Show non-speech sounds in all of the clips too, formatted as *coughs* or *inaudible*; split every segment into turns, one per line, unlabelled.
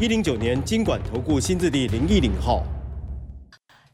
一零九年经管投顾新字第零一零号。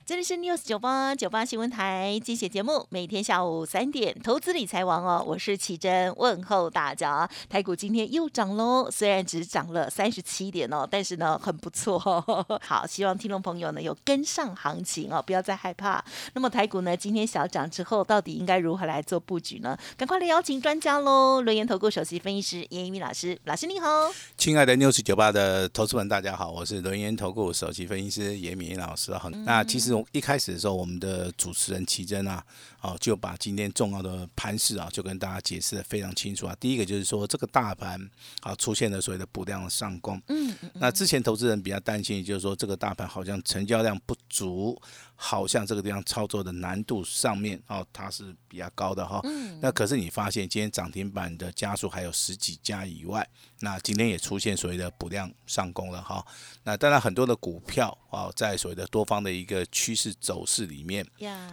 这里是 News 九八九八新闻台，精选节目，每天下午三点，投资理财王哦，我是奇珍，问候大家。台股今天又涨喽，虽然只涨了三十七点哦，但是呢很不错。*laughs* 好，希望听众朋友呢有跟上行情哦，不要再害怕。那么台股呢今天小涨之后，到底应该如何来做布局呢？赶快来邀请专家喽！轮研投顾首席分析师严一鸣老师，老师你好。
亲爱的 News 九八的投资们，大家好，我是轮研投顾首席分析师严明老师。好，那其实。从一开始的时候，我们的主持人奇珍啊，哦，就把今天重要的盘势啊，就跟大家解释的非常清楚啊。第一个就是说，这个大盘啊出现了所谓的补量上攻。嗯。那之前投资人比较担心，就是说这个大盘好像成交量不足。好像这个地方操作的难度上面哦，它是比较高的哈。嗯。那可是你发现今天涨停板的家数还有十几家以外，那今天也出现所谓的补量上攻了哈。那当然很多的股票啊，在所谓的多方的一个趋势走势里面，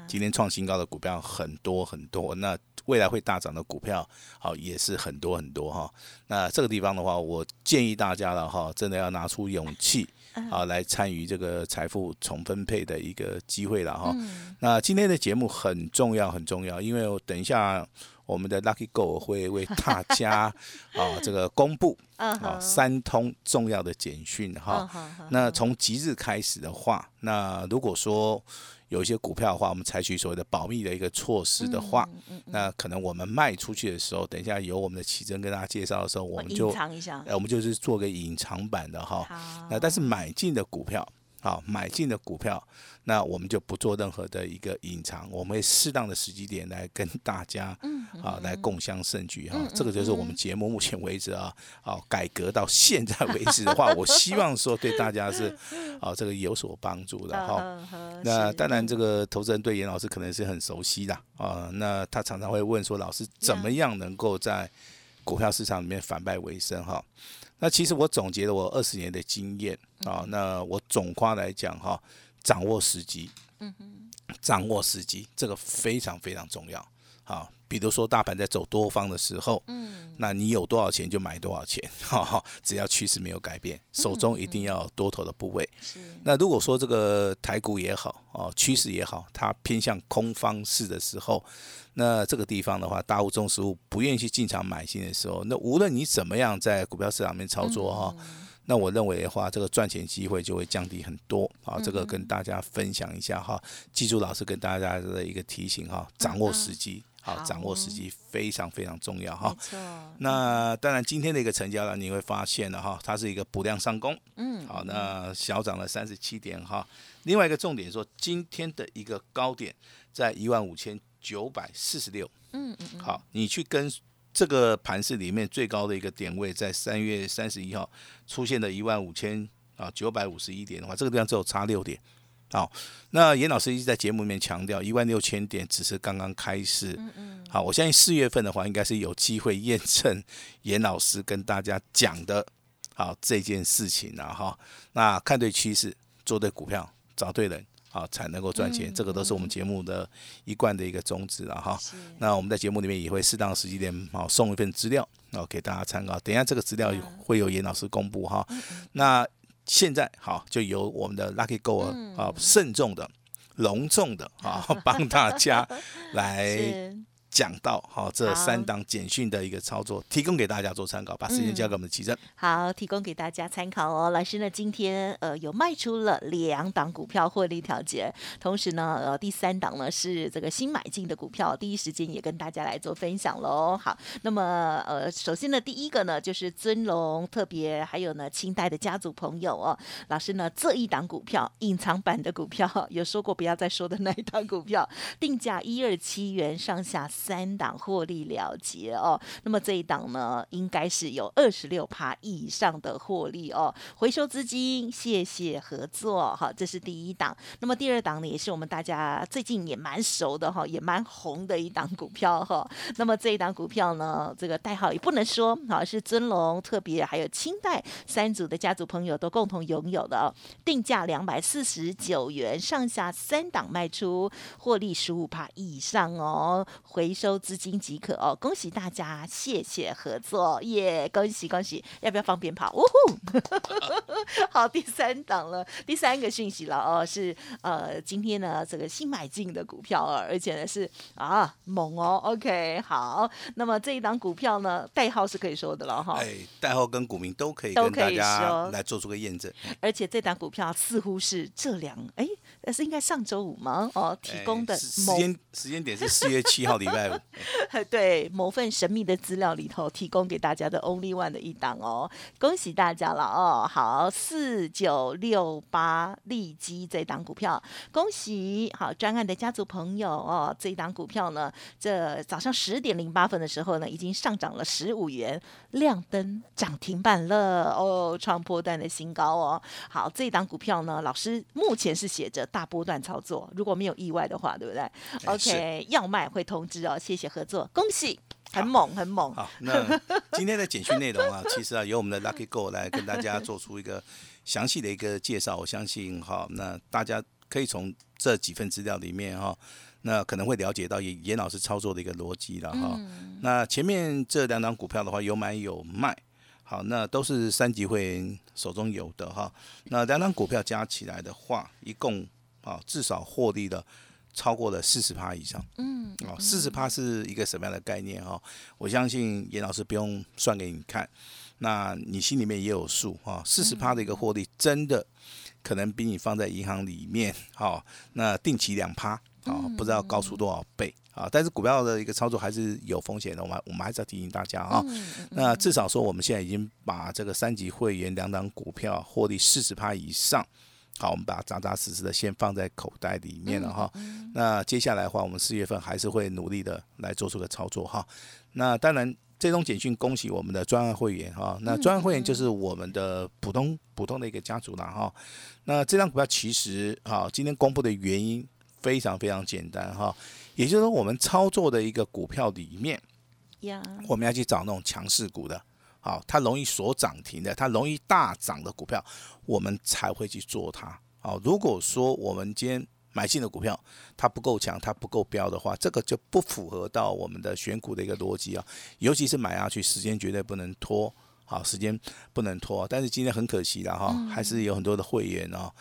今天创新高的股票很多很多。那未来会大涨的股票，好也是很多很多哈。那这个地方的话，我建议大家了哈，真的要拿出勇气。啊，来参与这个财富重分配的一个机会了哈。那今天的节目很重要，很重要，因为等一下我们的 Lucky Go 会为大家啊这个公布啊三通重要的简讯哈。那从即日开始的话，那如果说有一些股票的话，我们采取所谓的保密的一个措施的话，那可能我们卖出去的时候，等一下由我们的奇珍跟大家介绍的时候，我们就
藏一下，
我们就是做个隐藏版的哈。那但是买进的股票。好，买进的股票，那我们就不做任何的一个隐藏，我们会适当的时机点来跟大家，啊，来共享盛举哈。这个就是我们节目目前为止啊，啊，改革到现在为止的话，我希望说对大家是，*laughs* 啊，这个有所帮助的哈。那当然，这个投资人对严老师可能是很熟悉的啊，那他常常会问说，老师怎么样能够在股票市场里面反败为胜哈？那其实我总结了我二十年的经验啊，那我总夸来讲哈，掌握时机，掌握时机这个非常非常重要。啊。比如说大盘在走多方的时候，嗯，那你有多少钱就买多少钱，*laughs* 哈哈，只要趋势没有改变，手中一定要多头的部位。是。那如果说这个台股也好，哦，趋势也好，它偏向空方式的时候。那这个地方的话，大户中实物不愿意去进场买进的时候，那无论你怎么样在股票市场面操作哈，那我认为的话，这个赚钱机会就会降低很多啊。这个跟大家分享一下哈，记住老师跟大家的一个提醒哈，掌握时机，好，掌握时机非常非常重要哈。那当然今天的一个成交量，你会发现了哈，它是一个补量上攻，嗯，好，那小涨了三十七点哈。另外一个重点说，今天的一个高点在一万五千。九百四十六，嗯嗯，好，你去跟这个盘市里面最高的一个点位，在三月三十一号出现的一万五千啊九百五十一点的话，这个地方只有差六点，好，那严老师一直在节目里面强调，一万六千点只是刚刚开始，嗯嗯，好，我相信四月份的话，应该是有机会验证严老师跟大家讲的，好这件事情了哈，那看对趋势，做对股票，找对人。好，才能够赚钱，这个都是我们节目的一贯的一个宗旨了哈。那我们在节目里面也会适当时机点好送一份资料，然后给大家参考。等一下这个资料会有严老师公布哈。那现在好，就由我们的 Lucky Go 啊，慎重的、隆重的啊，帮大家 *laughs* 来。讲到好这三档简讯的一个操作，提供给大家做参考。把时间交给我们的奇珍。
好，提供给大家参考哦。老师呢，今天呃有卖出了两档股票获利调节，同时呢呃第三档呢是这个新买进的股票，第一时间也跟大家来做分享喽。好，那么呃首先呢第一个呢就是尊龙特别，还有呢清代的家族朋友哦。老师呢这一档股票隐藏版的股票有说过不要再说的那一档股票，定价一二七元上下。三档获利了结哦。那么这一档呢，应该是有二十六趴以上的获利哦。回收资金，谢谢合作，好，这是第一档。那么第二档呢，也是我们大家最近也蛮熟的哈，也蛮红的一档股票哈。那么这一档股票呢，这个代号也不能说，好是尊龙特别，还有清代三组的家族朋友都共同拥有的哦。定价两百四十九元，上下三档卖出，获利十五趴以上哦，回收资金即可哦。恭喜大家，谢谢合作，耶！恭喜恭喜，要不要放鞭炮？呜呼！*laughs* 好，第三档了，第三个讯息了哦，是呃，今天呢这个新买进的股票啊，而且呢是啊猛哦，OK，好，那么这一档股票呢，代号是可以说的了哈，
哎，代号跟股民都可以跟大家来做出个验证，
而且这档股票似乎是这两哎。那是应该上周五吗？哦，提供的
时间时间点是 *laughs* 四月七号礼拜五。*laughs*
对，某份神秘的资料里头提供给大家的 Only One 的一档哦，恭喜大家了哦。好，四九六八利基这档股票，恭喜好专案的家族朋友哦。这一档股票呢，这早上十点零八分的时候呢，已经上涨了十五元，亮灯涨停板了哦，创破段的新高哦。好，这一档股票呢，老师目前是写着。大波段操作，如果没有意外的话，对不对？OK，要卖会通知哦。谢谢合作，恭喜，很猛，很猛。
好，那今天的简讯内容啊，其实啊，由我们的 Lucky Go 来跟大家做出一个详细的一个介绍。我相信哈，那大家可以从这几份资料里面哈，那可能会了解到严严老师操作的一个逻辑了哈。那前面这两档股票的话，有买有卖。好，那都是三级会员手中有的哈。那两档股票加起来的话，一共啊至少获利了超过了四十趴以上。嗯，哦，四十趴是一个什么样的概念哈？我相信严老师不用算给你看，那你心里面也有数哈。四十趴的一个获利，真的可能比你放在银行里面，哦，那定期两趴，啊，不知道高出多少倍。啊，但是股票的一个操作还是有风险的，我们我们还是要提醒大家啊。那至少说，我们现在已经把这个三级会员两档股票获利四十趴以上，好，我们把它扎扎实实的先放在口袋里面了哈。那接下来的话，我们四月份还是会努力的来做出个操作哈。那当然，这种简讯恭喜我们的专案会员哈。那专案会员就是我们的普通普通的一个家族了哈。那这张股票其实哈，今天公布的原因非常非常简单哈。也就是说，我们操作的一个股票里面，我们要去找那种强势股的，好，它容易锁涨停的，它容易大涨的股票，我们才会去做它。好，如果说我们今天买进的股票它不够强，它不够标的话，这个就不符合到我们的选股的一个逻辑啊。尤其是买下去，时间绝对不能拖，好，时间不能拖。但是今天很可惜的哈，还是有很多的会员哦。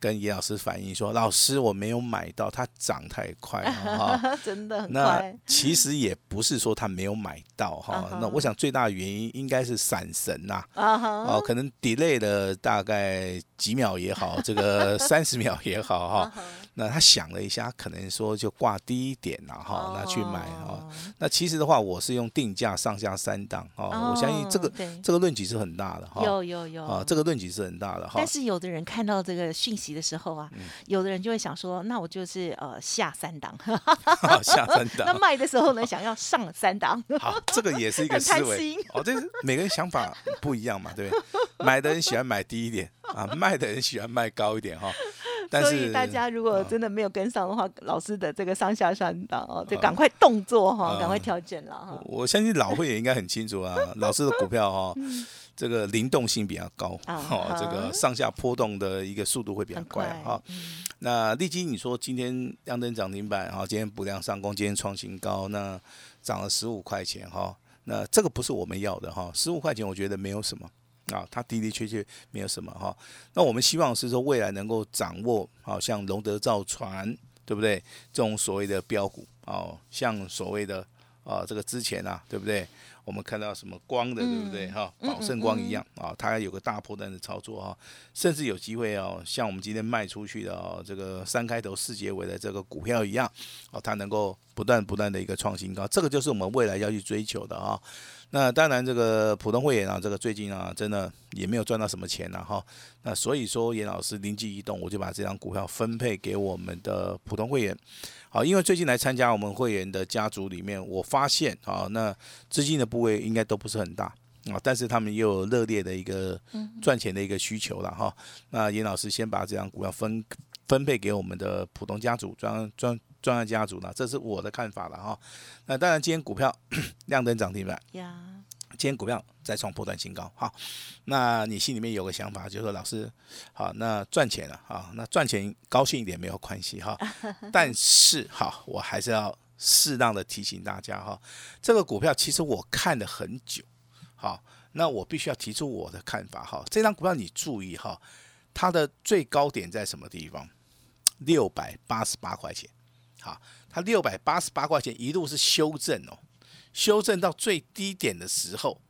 跟叶老师反映说：“老师，我没有买到，它涨太快了哈，*laughs*
真的很
快。*laughs* 那其实也不是说他没有买到哈，那我想最大的原因应该是闪神呐，哦，可能 delay 了大概几秒也好，这个 *laughs* 三十秒也好哈。”那他想了一下，可能说就挂低一点了哈，那去买哦。那其实的话，我是用定价上下三档哦。我相信这个这个论据是很大的哈。
有有有
啊，这个论据是很大的哈。
但是有的人看到这个讯息的时候啊，有的人就会想说，那我就是呃下三档，*laughs*
下三档。
那卖的时候呢，想要上三档。
好，这个也是一个思维哦。这是每个人想法不一样嘛，对不对？买的人喜欢买低一点啊，卖的人喜欢卖高一点哈。*laughs*
所以大家如果真的没有跟上的话，老师的这个上下三档哦，就赶快动作哈，赶快调整了哈。
我相信老会也应该很清楚啊，老师的股票哈，*laughs* 这个灵动性比较高，哦，这个上下波动的一个速度会比较快哈。那立基，你说今天亮灯涨停板哈，今天补量上攻，今天创新高，那涨了十五块钱哈，那这个不是我们要的哈，十五块钱我觉得没有什么。啊，它的的确确没有什么哈。那我们希望是说未来能够掌握，好像龙德造船，对不对？这种所谓的标股，哦，像所谓的啊这个之前啊，对不对？我们看到什么光的，对不对？哈，宝盛光一样啊，它有个大波段的操作哈，甚至有机会哦，像我们今天卖出去的哦，这个三开头四结尾的这个股票一样哦，它能够不断不断的一个创新高，这个就是我们未来要去追求的啊。那当然，这个普通会员啊，这个最近啊，真的也没有赚到什么钱了哈。那所以说，严老师灵机一动，我就把这张股票分配给我们的普通会员。好，因为最近来参加我们会员的家族里面，我发现啊，那资金的部位应该都不是很大啊，但是他们又有热烈的一个赚钱的一个需求了哈。那严老师先把这张股票分分配给我们的普通家族专专。专业家族呢，这是我的看法了哈。那当然，今天股票 *coughs* 亮灯涨停板，今天股票再创破断新高哈。那你心里面有个想法，就是说老师，好，那赚钱了啊，那赚钱高兴一点没有关系哈。*laughs* 但是哈，我还是要适当的提醒大家哈，这个股票其实我看了很久，好，那我必须要提出我的看法哈。这张股票你注意哈，它的最高点在什么地方？六百八十八块钱。好，它六百八十八块钱一路是修正哦，修正到最低点的时候，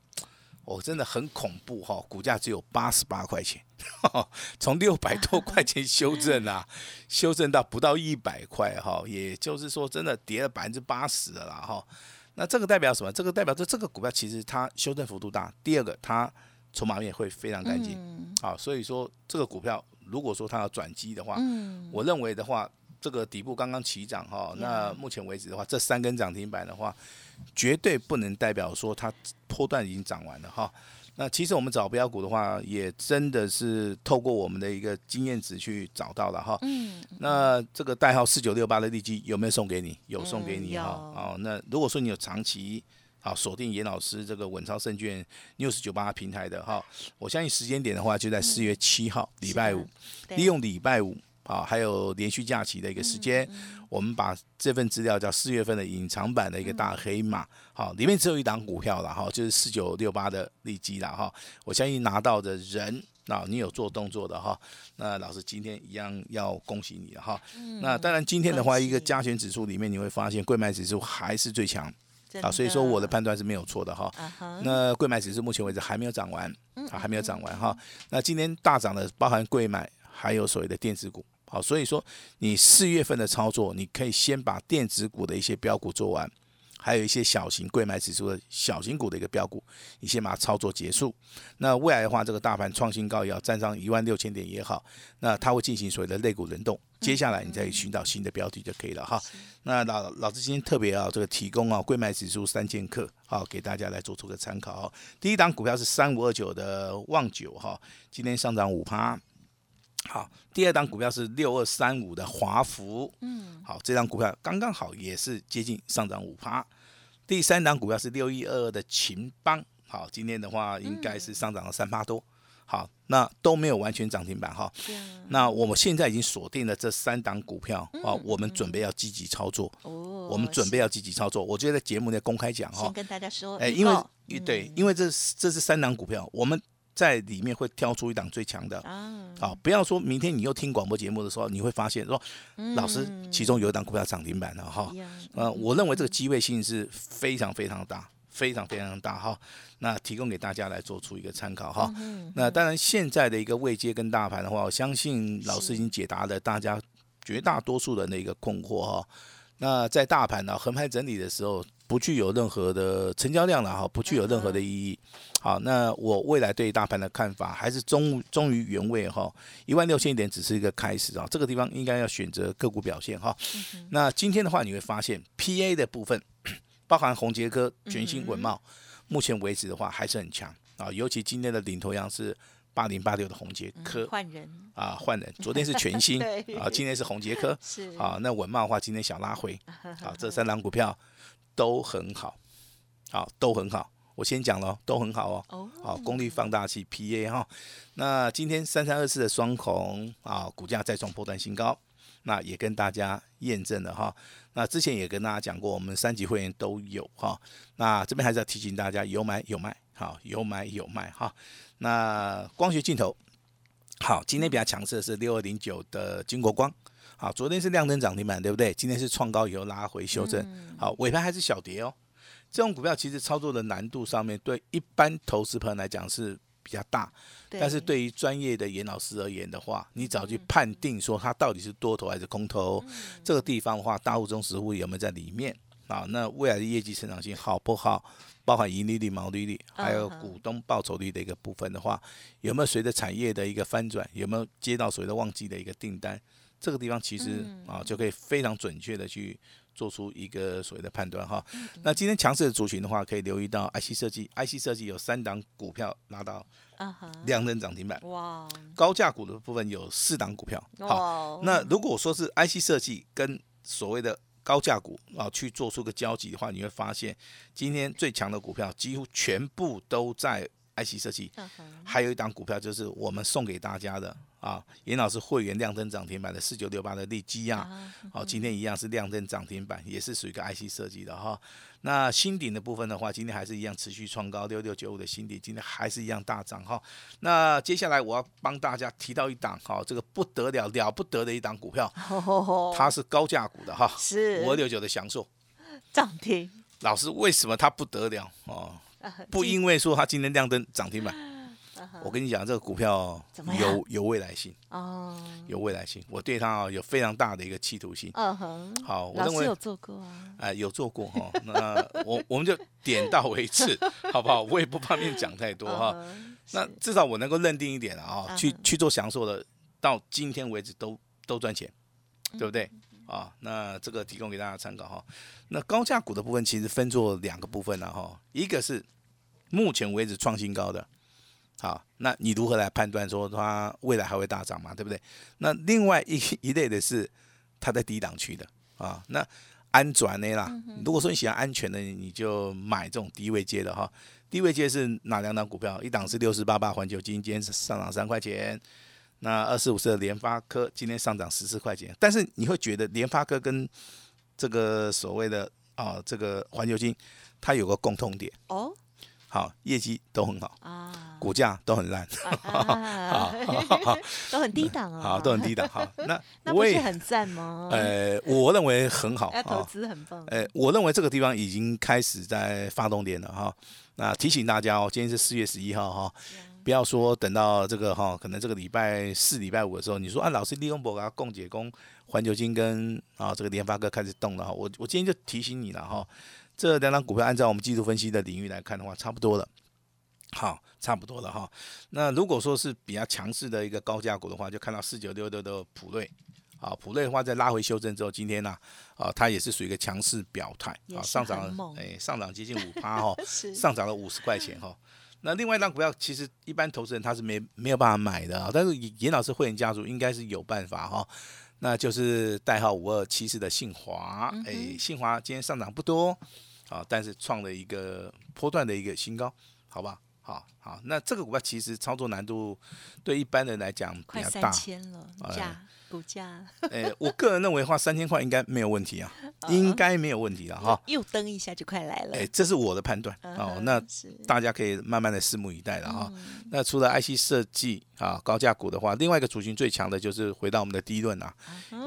哦，真的很恐怖哈，股价只有八十八块钱，*laughs* 从六百多块钱修正啊，*laughs* 修正到不到一百块哈，也就是说真的跌了百分之八十了啦哈。那这个代表什么？这个代表着这个股票其实它修正幅度大，第二个它筹码面会非常干净，好，所以说这个股票如果说它要转机的话，我认为的话。这个底部刚刚起涨哈，那目前为止的话，这三根涨停板的话，绝对不能代表说它波段已经涨完了哈。那其实我们找标股的话，也真的是透过我们的一个经验值去找到了哈。嗯。那这个代号四九六八的利基有没有送给你？有送给你哈。哦，那如果说你有长期好锁定严老师这个稳超胜券六十九八平台的哈，我相信时间点的话就在四月七号礼拜五，利用礼拜五。啊，还有连续假期的一个时间，我们把这份资料叫四月份的隐藏版的一个大黑马，好，里面只有一档股票了哈，就是四九六八的利基了哈。我相信拿到的人，那你有做动作的哈，那老师今天一样要恭喜你了哈。那当然今天的话，一个加权指数里面你会发现，贵买指数还是最强啊，所以说我的判断是没有错的哈。那贵买指数目前为止还没有涨完啊，还没有涨完哈。那今天大涨的包含贵买，还有所谓的电子股。好，所以说你四月份的操作，你可以先把电子股的一些标股做完，还有一些小型贵买指数的小型股的一个标股，你先把它操作结束。那未来的话，这个大盘创新高也要站上一万六千点也好，那它会进行所谓的类股轮动。接下来你再寻找新的标的就可以了哈。那老老师今天特别啊，这个提供啊贵买指数三剑客，好给大家来做出个参考。第一档股票是三五二九的旺九哈，今天上涨五趴。好，第二档股票是六二三五的华福，嗯，好，这张股票刚刚好也是接近上涨五趴。第三档股票是六一二二的秦邦，好，今天的话应该是上涨了三趴多。好，那都没有完全涨停板哈。那我们现在已经锁定了这三档股票啊，我们准备要积极操作。哦，我们准备要积极操作。我觉得在节目内公开讲哈，
先跟大家说，
哎，因为对，因为这这是三档股票，我们。在里面会挑出一档最强的。啊，好，不要说明天你又听广播节目的时候，你会发现说，老师其中有一档股票涨停板了哈，呃，我认为这个机会性是非常非常大，非常非常大哈，那提供给大家来做出一个参考哈，那当然现在的一个位阶跟大盘的话，我相信老师已经解答了大家绝大多数人的一个困惑哈，那在大盘呢横盘整理的时候。不具有任何的成交量了哈，不具有任何的意义。好，那我未来对大盘的看法还是忠忠于原位哈，一万六千点只是一个开始啊，这个地方应该要选择个股表现哈。那今天的话，你会发现 P A 的部分，*clears throat* 包含红杰科、全新文茂，目前为止的话还是很强。啊，尤其今天的领头羊是八零八六的红杰科。
换人。
啊，换人，昨天是全新 *laughs* 啊，今天是红杰科。是。啊，那文茂的话今天小拉回。*laughs* 啊，这三档股票。都很好，好都很好。我先讲了，都很好哦。好，功率放大器 PA 哈。那今天三三二四的双红啊，股价再创破断新高，那也跟大家验证了哈。那之前也跟大家讲过，我们三级会员都有哈。那这边还是要提醒大家，有买有卖，好有买有卖哈。那光学镜头，好，今天比较强势的是六二零九的金国光。好，昨天是量增涨停板，对不对？今天是创高以后拉回修正，好，尾盘还是小跌哦。这种股票其实操作的难度上面，对一般投资朋友来讲是比较大，但是对于专业的严老师而言的话，你早去判定说它到底是多头还是空头，这个地方的话，大户中实物有没有在里面啊？那未来的业绩成长性好不好？包含盈利率、毛利率，还有股东报酬率的一个部分的话，有没有随着产业的一个翻转，有没有接到所谓的旺季的一个订单？这个地方其实啊，就可以非常准确的去做出一个所谓的判断哈。那今天强势的族群的话，可以留意到 IC 设计，IC 设计有三档股票拿到两根涨停板。哇！高价股的部分有四档股票。好，那如果说是 IC 设计跟所谓的高价股啊，去做出个交集的话，你会发现今天最强的股票几乎全部都在 IC 设计。还有一档股票就是我们送给大家的。啊，严老师会员亮灯涨停板的四九六八的利基亚，好，今天一样是亮灯涨停板，也是属于一个 IC 设计的哈。那新顶的部分的话，今天还是一样持续创高，六六九五的新顶今天还是一样大涨哈。那接下来我要帮大家提到一档哈，这个不得了了不得的一档股票，它是高价股的哈，
是
五二六九的享受
涨停。
老师为什么它不得了哦？*laughs* 不因为说它今天亮灯涨停板。*laughs* 我跟你讲，这个股票有有未来性哦，有未来性。我对它啊有非常大的一个企图心。嗯哼，好，我认为
有做过啊，
哎，有做过哈。*laughs* 那我我们就点到为止，好不好？我也不方便讲太多哈。那至少我能够认定一点啊，去去做享受的，到今天为止都都赚钱，对不对？啊，那这个提供给大家参考哈。那高价股的部分其实分作两个部分了哈，一个是目前为止创新高的。好，那你如何来判断说它未来还会大涨嘛？对不对？那另外一 *laughs* 一类的是它在低档区的啊，那安转的啦。如果说你喜欢安全的，你就买这种低位接的哈。低位接是哪两档股票？一档是六四八八环球金，今天上涨三块钱。那二四五四的联发科今天上涨十四块钱。但是你会觉得联发科跟这个所谓的啊这个环球金，它有个共通点哦。好，业绩都很好啊，股价都很烂，
好，*laughs* 都很低档哦，
好，都很低档，好，*laughs* 那
那不是很赞吗？
呃，我认为很好，*laughs*
投资很棒。
呃，我认为这个地方已经开始在发动点了哈。那提醒大家哦，今天是四月十一号哈，不要说等到这个哈，可能这个礼拜四、礼拜五的时候，你说啊，老师利用博啊，供解供环球金跟啊这个联发科开始动了哈，我我今天就提醒你了哈。这两张股票按照我们技术分析的领域来看的话，差不多了。好，差不多了哈。那如果说是比较强势的一个高价股的话，就看到四九六六的普瑞。啊，普瑞的话在拉回修正之后，今天呢，啊，它也是属于一个强势表态，啊，上涨了，哎，上涨接近五趴哈，*laughs* 上涨了五十块钱哈。那另外一张股票，其实一般投资人他是没没有办法买的啊，但是严老师会员家族应该是有办法哈。那就是代号五二七四的信华，哎，信华今天上涨不多。啊，但是创了一个波段的一个新高，好吧？好好，那这个股票其实操作难度对一般人来讲比较大，
三千了，价股价。*laughs*
哎，我个人认为的话，三千块应该没有问题啊，*laughs* 应该没有问题了哈。
又登一下就快来了，
哎，这是我的判断哦。那大家可以慢慢的拭目以待了哈。那除了 IC 设计啊高价股的话，另外一个族群最强的就是回到我们的第一轮啊，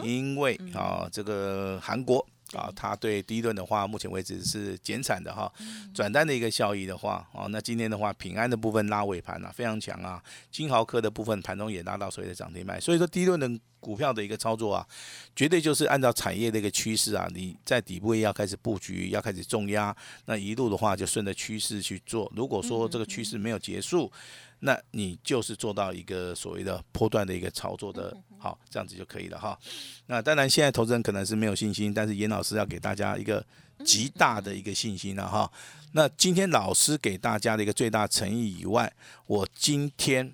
因为啊这个韩国。啊，它对第一轮的话，目前为止是减产的哈，转单的一个效益的话，哦，那今天的话，平安的部分拉尾盘啊，非常强啊，金豪科的部分盘中也拉到所谓的涨停板，所以说第一轮的股票的一个操作啊，绝对就是按照产业的一个趋势啊，你在底部要开始布局，要开始重压，那一路的话就顺着趋势去做，如果说这个趋势没有结束。那你就是做到一个所谓的波段的一个操作的好，这样子就可以了哈。那当然，现在投资人可能是没有信心，但是严老师要给大家一个极大的一个信心了哈。那今天老师给大家的一个最大诚意以外，我今天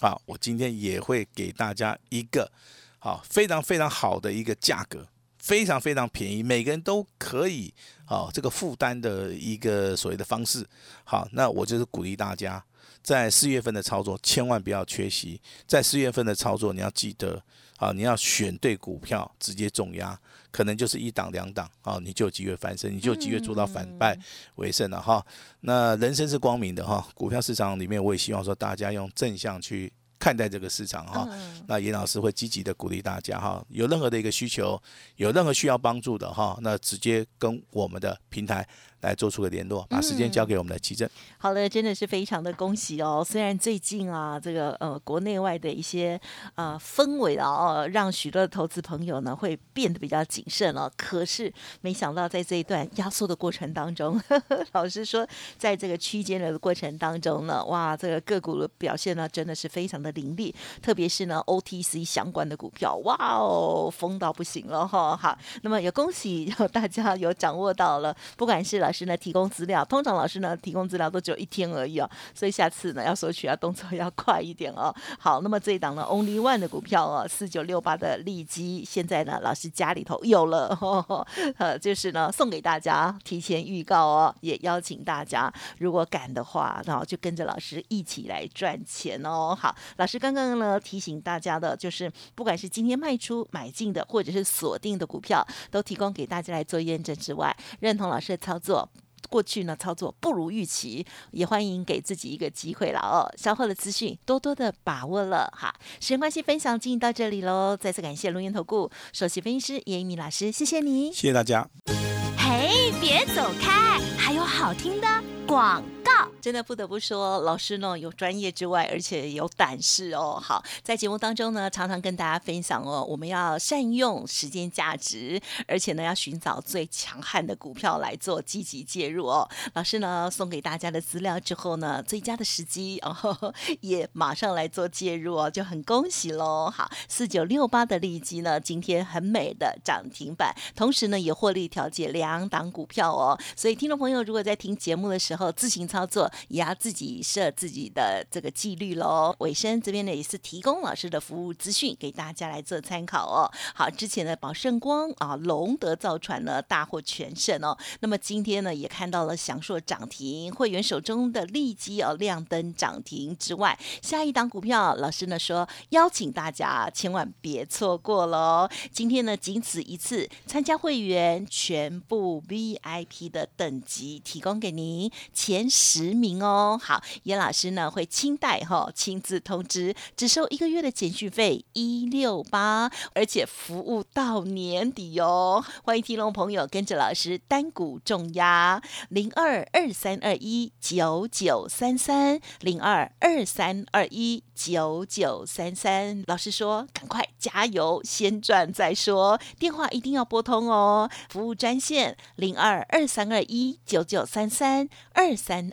啊，我今天也会给大家一个好非常非常好的一个价格，非常非常便宜，每个人都可以好这个负担的一个所谓的方式。好，那我就是鼓励大家。在四月份的操作千万不要缺席，在四月份的操作你要记得啊，你要选对股票，直接重压，可能就是一档两档啊，你就有机会翻身，你就有机会做到反败为胜了哈。那人生是光明的哈，股票市场里面我也希望说大家用正向去看待这个市场哈。那严老师会积极的鼓励大家哈，有任何的一个需求，有任何需要帮助的哈，那直接跟我们的平台来做出个联络，把时间交给我们的奇正。
好了，真的是非常的恭喜哦！虽然最近啊，这个呃国内外的一些呃氛围啊，哦，让许多的投资朋友呢会变得比较谨慎了。可是没想到在这一段压缩的过程当中，呵 *laughs* 呵老实说，在这个区间的过程当中呢，哇，这个个股的表现呢真的是非常的凌厉，特别是呢 OTC 相关的股票，哇哦，疯到不行了哈！好，那么也恭喜 *laughs* 大家有掌握到了，不管是老老师呢提供资料，通常老师呢提供资料都。只有一天而已哦，所以下次呢要索取啊动作要快一点哦。好，那么这一档呢，Only One 的股票哦，四九六八的利基，现在呢老师家里头有了，*laughs* 呃，就是呢送给大家，提前预告哦，也邀请大家，如果敢的话，然后就跟着老师一起来赚钱哦。好，老师刚刚呢提醒大家的，就是不管是今天卖出买进的，或者是锁定的股票，都提供给大家来做验证之外，认同老师的操作。过去呢操作不如预期，也欢迎给自己一个机会了哦。稍后的资讯多多的把握了哈。时间关系，分享进行到这里喽。再次感谢龙岩投顾首席分析师叶一鸣老师，谢谢你，
谢谢大家。
嘿，别走开，还有好听的广。
真的不得不说，老师呢有专业之外，而且有胆识哦。好，在节目当中呢，常常跟大家分享哦，我们要善用时间价值，而且呢要寻找最强悍的股票来做积极介入哦。老师呢送给大家的资料之后呢，最佳的时机哦 *laughs* 也马上来做介入哦，就很恭喜喽。好，四九六八的利基呢，今天很美的涨停板，同时呢也获利调节两档股票哦。所以听众朋友如果在听节目的时候自行操操作。也要自己设自己的这个纪律喽。尾声这边呢也是提供老师的服务资讯给大家来做参考哦。好，之前的宝盛光啊、龙德造船呢大获全胜哦。那么今天呢也看到了祥硕涨停，会员手中的利基哦亮灯涨停之外，下一档股票老师呢说邀请大家千万别错过喽。今天呢仅此一次，参加会员全部 VIP 的等级提供给您前十。实名哦，好，严老师呢会亲带哈，亲自通知，只收一个月的简讯费一六八，而且服务到年底哦。欢迎听众朋友跟着老师单股重压零二二三二一九九三三零二二三二一九九三三。老师说，赶快加油，先赚再说，电话一定要拨通哦。服务专线零二二三二一九九三三二三